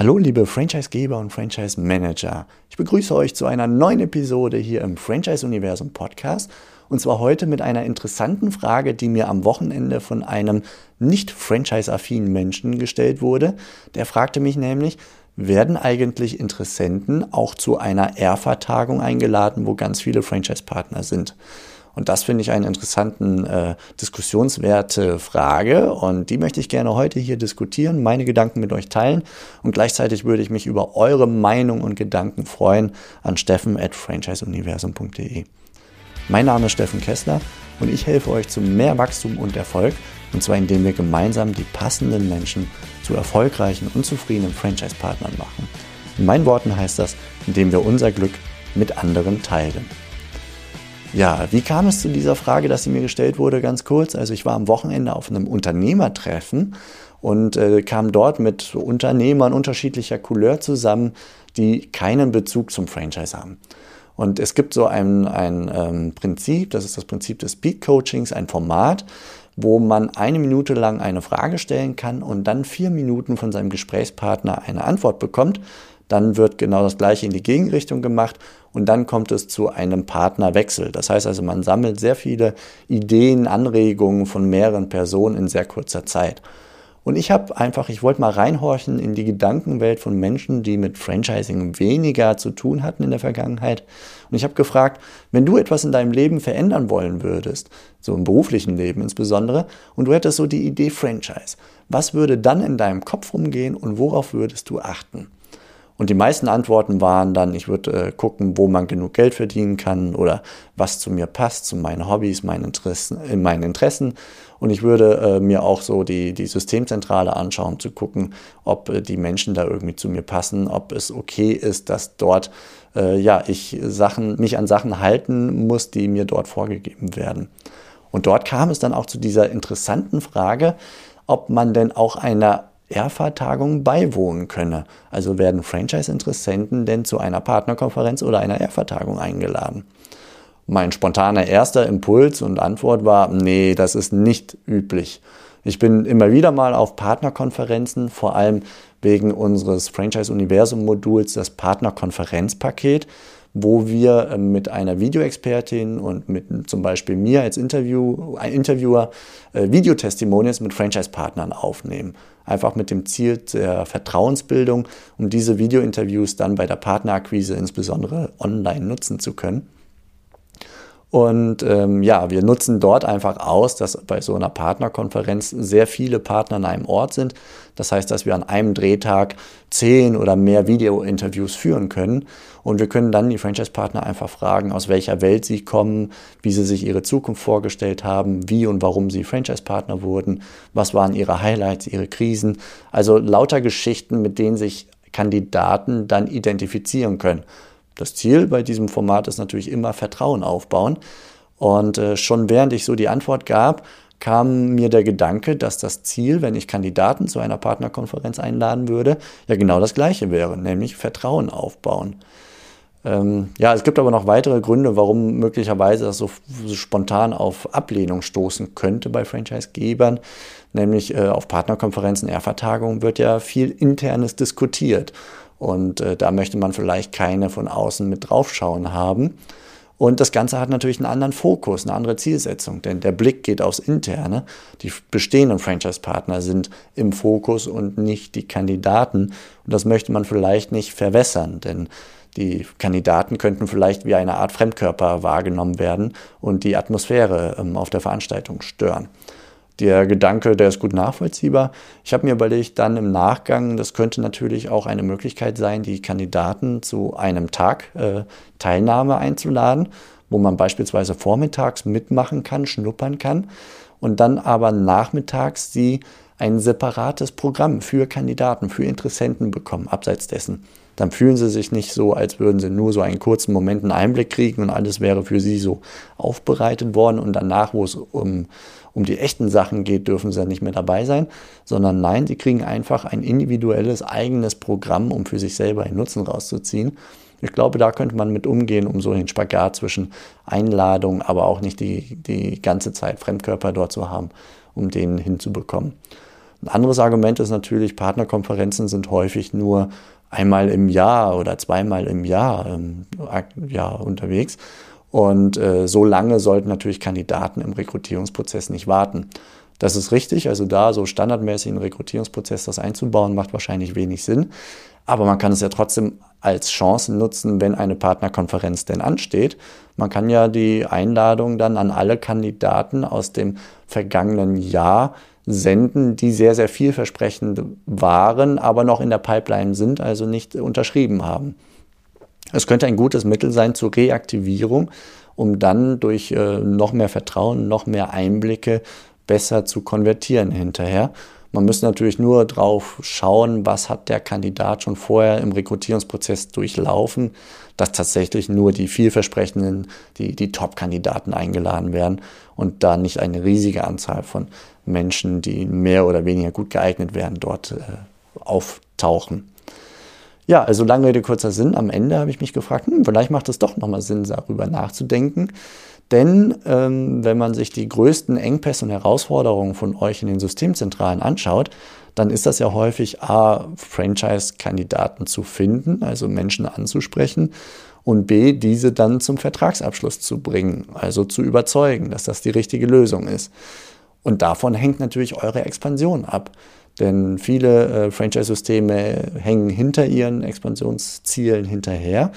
Hallo liebe Franchisegeber und Franchise Manager. Ich begrüße euch zu einer neuen Episode hier im Franchise Universum Podcast und zwar heute mit einer interessanten Frage, die mir am Wochenende von einem nicht franchise-affinen Menschen gestellt wurde. Der fragte mich nämlich, werden eigentlich Interessenten auch zu einer ERFA-Tagung eingeladen, wo ganz viele Franchise-Partner sind? Und das finde ich eine interessanten äh, diskussionswerte Frage und die möchte ich gerne heute hier diskutieren, meine Gedanken mit euch teilen und gleichzeitig würde ich mich über eure Meinung und Gedanken freuen an steffen at franchiseuniversum.de. Mein Name ist Steffen Kessler und ich helfe euch zu mehr Wachstum und Erfolg und zwar indem wir gemeinsam die passenden Menschen zu erfolgreichen und zufriedenen Franchise-Partnern machen. In meinen Worten heißt das, indem wir unser Glück mit anderen teilen. Ja, wie kam es zu dieser Frage, dass sie mir gestellt wurde? Ganz kurz. Also ich war am Wochenende auf einem Unternehmertreffen und äh, kam dort mit Unternehmern unterschiedlicher Couleur zusammen, die keinen Bezug zum Franchise haben. Und es gibt so ein, ein ähm, Prinzip, das ist das Prinzip des Speed Coachings, ein Format, wo man eine Minute lang eine Frage stellen kann und dann vier Minuten von seinem Gesprächspartner eine Antwort bekommt. Dann wird genau das gleiche in die Gegenrichtung gemacht und dann kommt es zu einem Partnerwechsel. Das heißt also, man sammelt sehr viele Ideen, Anregungen von mehreren Personen in sehr kurzer Zeit. Und ich habe einfach, ich wollte mal reinhorchen in die Gedankenwelt von Menschen, die mit Franchising weniger zu tun hatten in der Vergangenheit. Und ich habe gefragt, wenn du etwas in deinem Leben verändern wollen würdest, so im beruflichen Leben insbesondere, und du hättest so die Idee Franchise, was würde dann in deinem Kopf rumgehen und worauf würdest du achten? Und die meisten Antworten waren dann, ich würde äh, gucken, wo man genug Geld verdienen kann oder was zu mir passt, zu meinen Hobbys, meinen Interessen, in meinen Interessen. Und ich würde äh, mir auch so die, die Systemzentrale anschauen, zu gucken, ob äh, die Menschen da irgendwie zu mir passen, ob es okay ist, dass dort äh, ja, ich Sachen, mich an Sachen halten muss, die mir dort vorgegeben werden. Und dort kam es dann auch zu dieser interessanten Frage, ob man denn auch einer ERFA-Tagung beiwohnen könne. Also werden Franchise-Interessenten denn zu einer Partnerkonferenz oder einer ERFA-Tagung eingeladen? Mein spontaner erster Impuls und Antwort war, nee, das ist nicht üblich. Ich bin immer wieder mal auf Partnerkonferenzen, vor allem wegen unseres Franchise-Universum-Moduls, das Partnerkonferenzpaket wo wir ähm, mit einer Videoexpertin und mit zum Beispiel mir als Interview, Interviewer äh, Videotestimonials mit Franchise-Partnern aufnehmen. Einfach mit dem Ziel der Vertrauensbildung, um diese Videointerviews dann bei der Partnerakquise insbesondere online nutzen zu können. Und ähm, ja, wir nutzen dort einfach aus, dass bei so einer Partnerkonferenz sehr viele Partner an einem Ort sind. Das heißt, dass wir an einem Drehtag zehn oder mehr Video-Interviews führen können. Und wir können dann die Franchise-Partner einfach fragen, aus welcher Welt sie kommen, wie sie sich ihre Zukunft vorgestellt haben, wie und warum sie Franchise-Partner wurden, was waren ihre Highlights, ihre Krisen. Also lauter Geschichten, mit denen sich Kandidaten dann identifizieren können. Das Ziel bei diesem Format ist natürlich immer Vertrauen aufbauen. Und äh, schon während ich so die Antwort gab, kam mir der Gedanke, dass das Ziel, wenn ich Kandidaten zu einer Partnerkonferenz einladen würde, ja genau das gleiche wäre, nämlich Vertrauen aufbauen. Ähm, ja, es gibt aber noch weitere Gründe, warum möglicherweise das so, so spontan auf Ablehnung stoßen könnte bei Franchise-Gebern. Nämlich äh, auf Partnerkonferenzen, Ehrvertagungen wird ja viel Internes diskutiert. Und äh, da möchte man vielleicht keine von außen mit draufschauen haben. Und das Ganze hat natürlich einen anderen Fokus, eine andere Zielsetzung, denn der Blick geht aufs Interne. Die bestehenden Franchise-Partner sind im Fokus und nicht die Kandidaten. Und das möchte man vielleicht nicht verwässern, denn die Kandidaten könnten vielleicht wie eine Art Fremdkörper wahrgenommen werden und die Atmosphäre ähm, auf der Veranstaltung stören der Gedanke, der ist gut nachvollziehbar. Ich habe mir überlegt, dann im Nachgang, das könnte natürlich auch eine Möglichkeit sein, die Kandidaten zu einem Tag äh, Teilnahme einzuladen, wo man beispielsweise vormittags mitmachen kann, schnuppern kann und dann aber nachmittags sie ein separates Programm für Kandidaten, für Interessenten bekommen, abseits dessen. Dann fühlen sie sich nicht so, als würden sie nur so einen kurzen Moment einen Einblick kriegen und alles wäre für sie so aufbereitet worden und danach, wo es um um die echten Sachen geht, dürfen sie nicht mehr dabei sein, sondern nein, sie kriegen einfach ein individuelles eigenes Programm, um für sich selber einen Nutzen rauszuziehen. Ich glaube, da könnte man mit umgehen, um so den Spagat zwischen Einladung, aber auch nicht die, die ganze Zeit Fremdkörper dort zu haben, um den hinzubekommen. Ein anderes Argument ist natürlich, Partnerkonferenzen sind häufig nur einmal im Jahr oder zweimal im Jahr ähm, ja, unterwegs. Und äh, so lange sollten natürlich Kandidaten im Rekrutierungsprozess nicht warten. Das ist richtig, also da so standardmäßig einen Rekrutierungsprozess das einzubauen, macht wahrscheinlich wenig Sinn. Aber man kann es ja trotzdem als Chance nutzen, wenn eine Partnerkonferenz denn ansteht. Man kann ja die Einladung dann an alle Kandidaten aus dem vergangenen Jahr senden, die sehr, sehr vielversprechend waren, aber noch in der Pipeline sind, also nicht unterschrieben haben. Es könnte ein gutes Mittel sein zur Reaktivierung, um dann durch äh, noch mehr Vertrauen, noch mehr Einblicke besser zu konvertieren hinterher. Man muss natürlich nur drauf schauen, was hat der Kandidat schon vorher im Rekrutierungsprozess durchlaufen, dass tatsächlich nur die vielversprechenden, die, die Top-Kandidaten eingeladen werden und da nicht eine riesige Anzahl von Menschen, die mehr oder weniger gut geeignet werden, dort äh, auftauchen. Ja, also lange Rede, kurzer Sinn. Am Ende habe ich mich gefragt, hm, vielleicht macht es doch nochmal Sinn, darüber nachzudenken. Denn ähm, wenn man sich die größten Engpässe und Herausforderungen von euch in den Systemzentralen anschaut, dann ist das ja häufig A, Franchise-Kandidaten zu finden, also Menschen anzusprechen und B, diese dann zum Vertragsabschluss zu bringen, also zu überzeugen, dass das die richtige Lösung ist. Und davon hängt natürlich eure Expansion ab. Denn viele äh, Franchise-Systeme hängen hinter ihren Expansionszielen hinterher.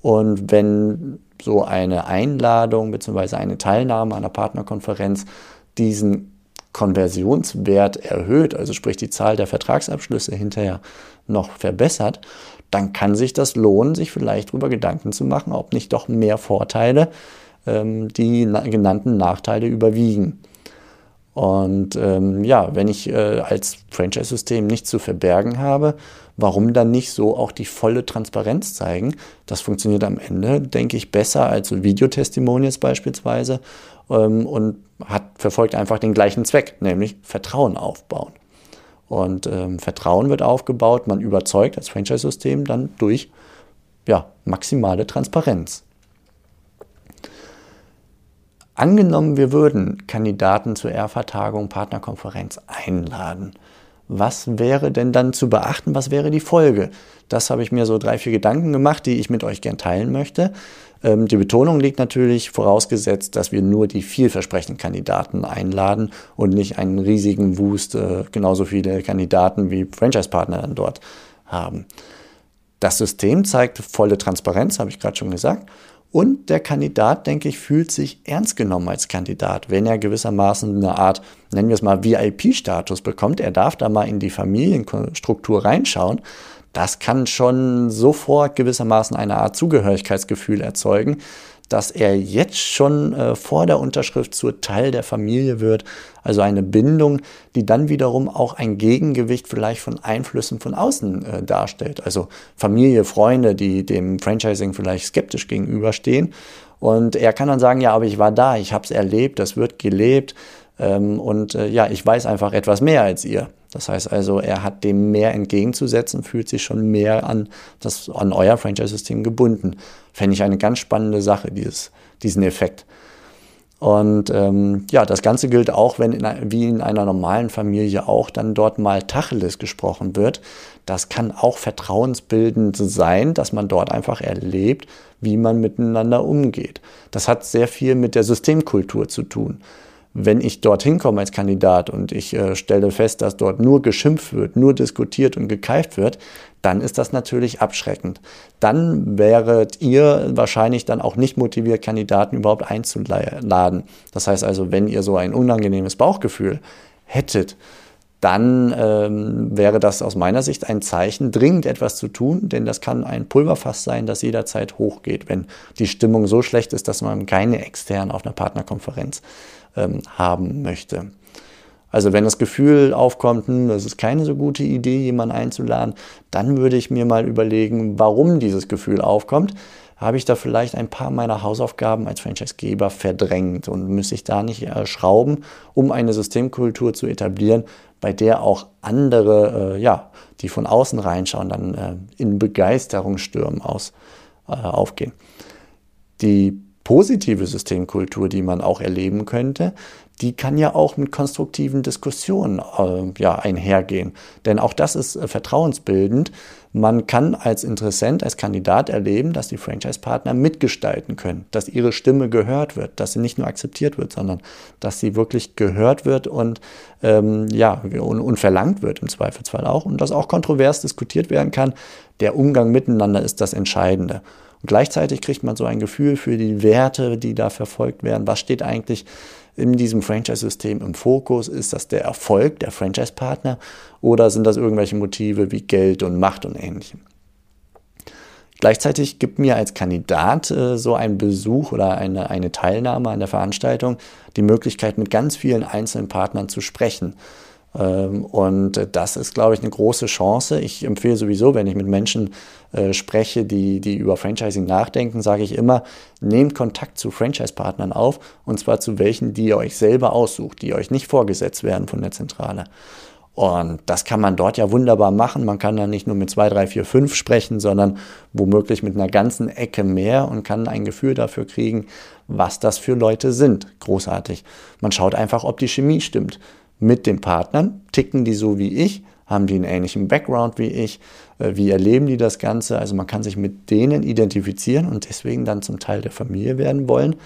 Und wenn so eine Einladung bzw. eine Teilnahme an einer Partnerkonferenz diesen Konversionswert erhöht, also sprich die Zahl der Vertragsabschlüsse hinterher noch verbessert, dann kann sich das lohnen, sich vielleicht darüber Gedanken zu machen, ob nicht doch mehr Vorteile ähm, die genannten Nachteile überwiegen. Und ähm, ja, wenn ich äh, als Franchise-System nichts zu verbergen habe, warum dann nicht so auch die volle Transparenz zeigen? Das funktioniert am Ende, denke ich, besser als so Videotestimonials beispielsweise ähm, und hat, verfolgt einfach den gleichen Zweck, nämlich Vertrauen aufbauen. Und ähm, Vertrauen wird aufgebaut, man überzeugt als Franchise-System dann durch ja, maximale Transparenz. Angenommen, wir würden Kandidaten zur R-Vertagung Partnerkonferenz einladen. Was wäre denn dann zu beachten? Was wäre die Folge? Das habe ich mir so drei, vier Gedanken gemacht, die ich mit euch gern teilen möchte. Ähm, die Betonung liegt natürlich vorausgesetzt, dass wir nur die vielversprechenden Kandidaten einladen und nicht einen riesigen Wust, äh, genauso viele Kandidaten wie Franchise-Partner dann dort haben. Das System zeigt volle Transparenz, habe ich gerade schon gesagt. Und der Kandidat, denke ich, fühlt sich ernst genommen als Kandidat, wenn er gewissermaßen eine Art, nennen wir es mal, VIP-Status bekommt. Er darf da mal in die Familienstruktur reinschauen. Das kann schon sofort gewissermaßen eine Art Zugehörigkeitsgefühl erzeugen, dass er jetzt schon äh, vor der Unterschrift zur Teil der Familie wird. Also eine Bindung, die dann wiederum auch ein Gegengewicht vielleicht von Einflüssen von außen äh, darstellt. Also Familie, Freunde, die dem Franchising vielleicht skeptisch gegenüberstehen. Und er kann dann sagen, ja, aber ich war da, ich habe es erlebt, das wird gelebt. Ähm, und äh, ja, ich weiß einfach etwas mehr als ihr. Das heißt also, er hat dem mehr entgegenzusetzen, fühlt sich schon mehr an, das, an euer Franchise-System gebunden. Fände ich eine ganz spannende Sache, dieses, diesen Effekt. Und ähm, ja, das Ganze gilt auch, wenn in, wie in einer normalen Familie auch dann dort mal Tacheles gesprochen wird. Das kann auch vertrauensbildend sein, dass man dort einfach erlebt, wie man miteinander umgeht. Das hat sehr viel mit der Systemkultur zu tun wenn ich dorthin komme als Kandidat und ich äh, stelle fest, dass dort nur geschimpft wird, nur diskutiert und gekeift wird, dann ist das natürlich abschreckend. Dann wäret ihr wahrscheinlich dann auch nicht motiviert, Kandidaten überhaupt einzuladen. Das heißt also, wenn ihr so ein unangenehmes Bauchgefühl hättet, dann ähm, wäre das aus meiner Sicht ein Zeichen, dringend etwas zu tun, denn das kann ein Pulverfass sein, das jederzeit hochgeht, wenn die Stimmung so schlecht ist, dass man keine extern auf einer Partnerkonferenz ähm, haben möchte. Also wenn das Gefühl aufkommt, hm, das ist keine so gute Idee, jemanden einzuladen, dann würde ich mir mal überlegen, warum dieses Gefühl aufkommt. Habe ich da vielleicht ein paar meiner Hausaufgaben als Franchisegeber verdrängt und müsste ich da nicht äh, schrauben, um eine Systemkultur zu etablieren, bei der auch andere, äh, ja, die von außen reinschauen, dann äh, in Begeisterungsstürmen aus, äh, aufgehen. Die positive Systemkultur, die man auch erleben könnte, die kann ja auch mit konstruktiven Diskussionen äh, ja, einhergehen. Denn auch das ist äh, vertrauensbildend. Man kann als Interessent, als Kandidat erleben, dass die Franchise-Partner mitgestalten können, dass ihre Stimme gehört wird, dass sie nicht nur akzeptiert wird, sondern dass sie wirklich gehört wird und, ähm, ja, und, und verlangt wird im Zweifelsfall auch und dass auch kontrovers diskutiert werden kann. Der Umgang miteinander ist das Entscheidende. Und gleichzeitig kriegt man so ein Gefühl für die Werte, die da verfolgt werden. Was steht eigentlich in diesem Franchise-System im Fokus? Ist das der Erfolg der Franchise-Partner oder sind das irgendwelche Motive wie Geld und Macht und ähnlichem? Gleichzeitig gibt mir als Kandidat äh, so ein Besuch oder eine, eine Teilnahme an der Veranstaltung die Möglichkeit, mit ganz vielen einzelnen Partnern zu sprechen. Ähm, und das ist, glaube ich, eine große Chance. Ich empfehle sowieso, wenn ich mit Menschen äh, spreche, die, die über Franchising nachdenken, sage ich immer, nehmt Kontakt zu Franchise-Partnern auf und zwar zu welchen, die ihr euch selber aussucht, die euch nicht vorgesetzt werden von der Zentrale. Und das kann man dort ja wunderbar machen. Man kann dann nicht nur mit zwei, drei, vier, fünf sprechen, sondern womöglich mit einer ganzen Ecke mehr und kann ein Gefühl dafür kriegen, was das für Leute sind. Großartig. Man schaut einfach, ob die Chemie stimmt mit den Partnern. Ticken die so wie ich? Haben die einen ähnlichen Background wie ich? Äh, wie erleben die das Ganze? Also man kann sich mit denen identifizieren und deswegen dann zum Teil der Familie werden wollen.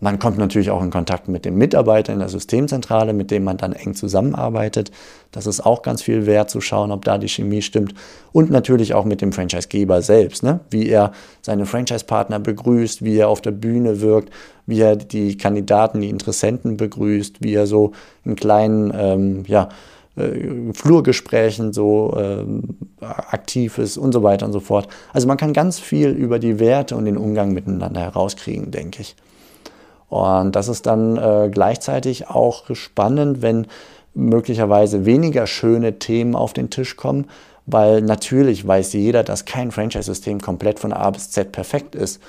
Man kommt natürlich auch in Kontakt mit dem Mitarbeiter in der Systemzentrale, mit dem man dann eng zusammenarbeitet. Das ist auch ganz viel wert zu schauen, ob da die Chemie stimmt. Und natürlich auch mit dem Franchisegeber selbst, ne? wie er seine Franchise-Partner begrüßt, wie er auf der Bühne wirkt, wie er die Kandidaten, die Interessenten begrüßt, wie er so in kleinen, ähm, ja, äh, Flurgesprächen so ähm, aktiv ist und so weiter und so fort. Also man kann ganz viel über die Werte und den Umgang miteinander herauskriegen, denke ich. Und das ist dann äh, gleichzeitig auch spannend, wenn möglicherweise weniger schöne Themen auf den Tisch kommen, weil natürlich weiß jeder, dass kein Franchise-System komplett von A bis Z perfekt ist.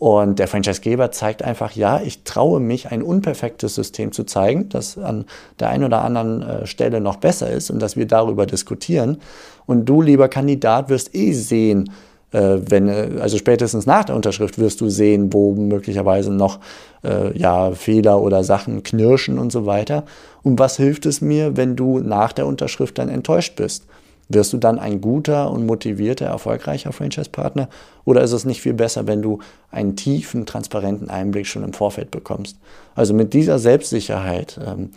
Und der Franchisegeber zeigt einfach, ja, ich traue mich, ein unperfektes System zu zeigen, das an der einen oder anderen äh, Stelle noch besser ist und dass wir darüber diskutieren. Und du, lieber Kandidat, wirst eh sehen, wenn, äh, also spätestens nach der Unterschrift wirst du sehen, wo möglicherweise noch äh, ja, Fehler oder Sachen knirschen und so weiter. Und was hilft es mir, wenn du nach der Unterschrift dann enttäuscht bist? Wirst du dann ein guter und motivierter, erfolgreicher Franchise-Partner? Oder ist es nicht viel besser, wenn du einen tiefen, transparenten Einblick schon im Vorfeld bekommst? Also mit dieser Selbstsicherheit ähm,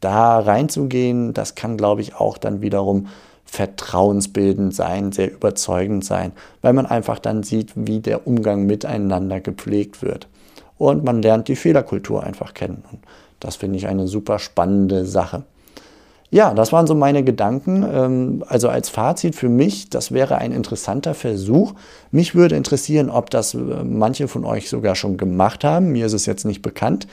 da reinzugehen, das kann, glaube ich, auch dann wiederum vertrauensbildend sein, sehr überzeugend sein, weil man einfach dann sieht, wie der Umgang miteinander gepflegt wird. Und man lernt die Fehlerkultur einfach kennen. Und das finde ich eine super spannende Sache. Ja, das waren so meine Gedanken. Ähm, also als Fazit für mich, das wäre ein interessanter Versuch. Mich würde interessieren, ob das äh, manche von euch sogar schon gemacht haben. Mir ist es jetzt nicht bekannt.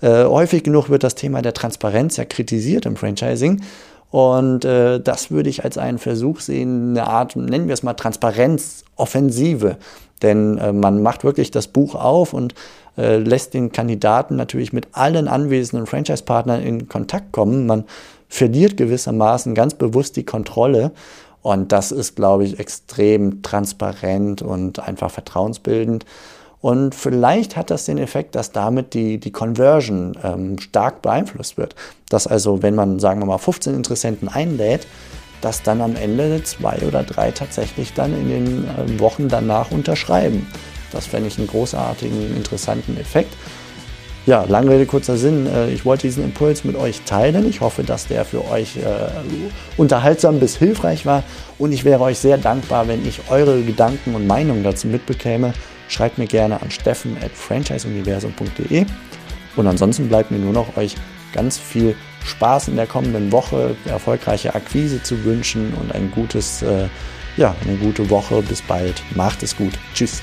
Äh, häufig genug wird das Thema der Transparenz ja kritisiert im Franchising. Und äh, das würde ich als einen Versuch sehen, eine Art, nennen wir es mal Transparenzoffensive. Denn äh, man macht wirklich das Buch auf und äh, lässt den Kandidaten natürlich mit allen anwesenden Franchise-Partnern in Kontakt kommen. Man verliert gewissermaßen ganz bewusst die Kontrolle. Und das ist, glaube ich, extrem transparent und einfach vertrauensbildend. Und vielleicht hat das den Effekt, dass damit die, die Conversion ähm, stark beeinflusst wird. Dass also, wenn man, sagen wir mal, 15 Interessenten einlädt, dass dann am Ende zwei oder drei tatsächlich dann in den äh, Wochen danach unterschreiben. Das fände ich einen großartigen, interessanten Effekt. Ja, lange Rede, kurzer Sinn. Äh, ich wollte diesen Impuls mit euch teilen. Ich hoffe, dass der für euch äh, unterhaltsam bis hilfreich war. Und ich wäre euch sehr dankbar, wenn ich eure Gedanken und Meinungen dazu mitbekäme schreibt mir gerne an steffen at franchiseuniversum.de. Und ansonsten bleibt mir nur noch euch ganz viel Spaß in der kommenden Woche, erfolgreiche Akquise zu wünschen und ein gutes, äh, ja, eine gute Woche. Bis bald. Macht es gut. Tschüss.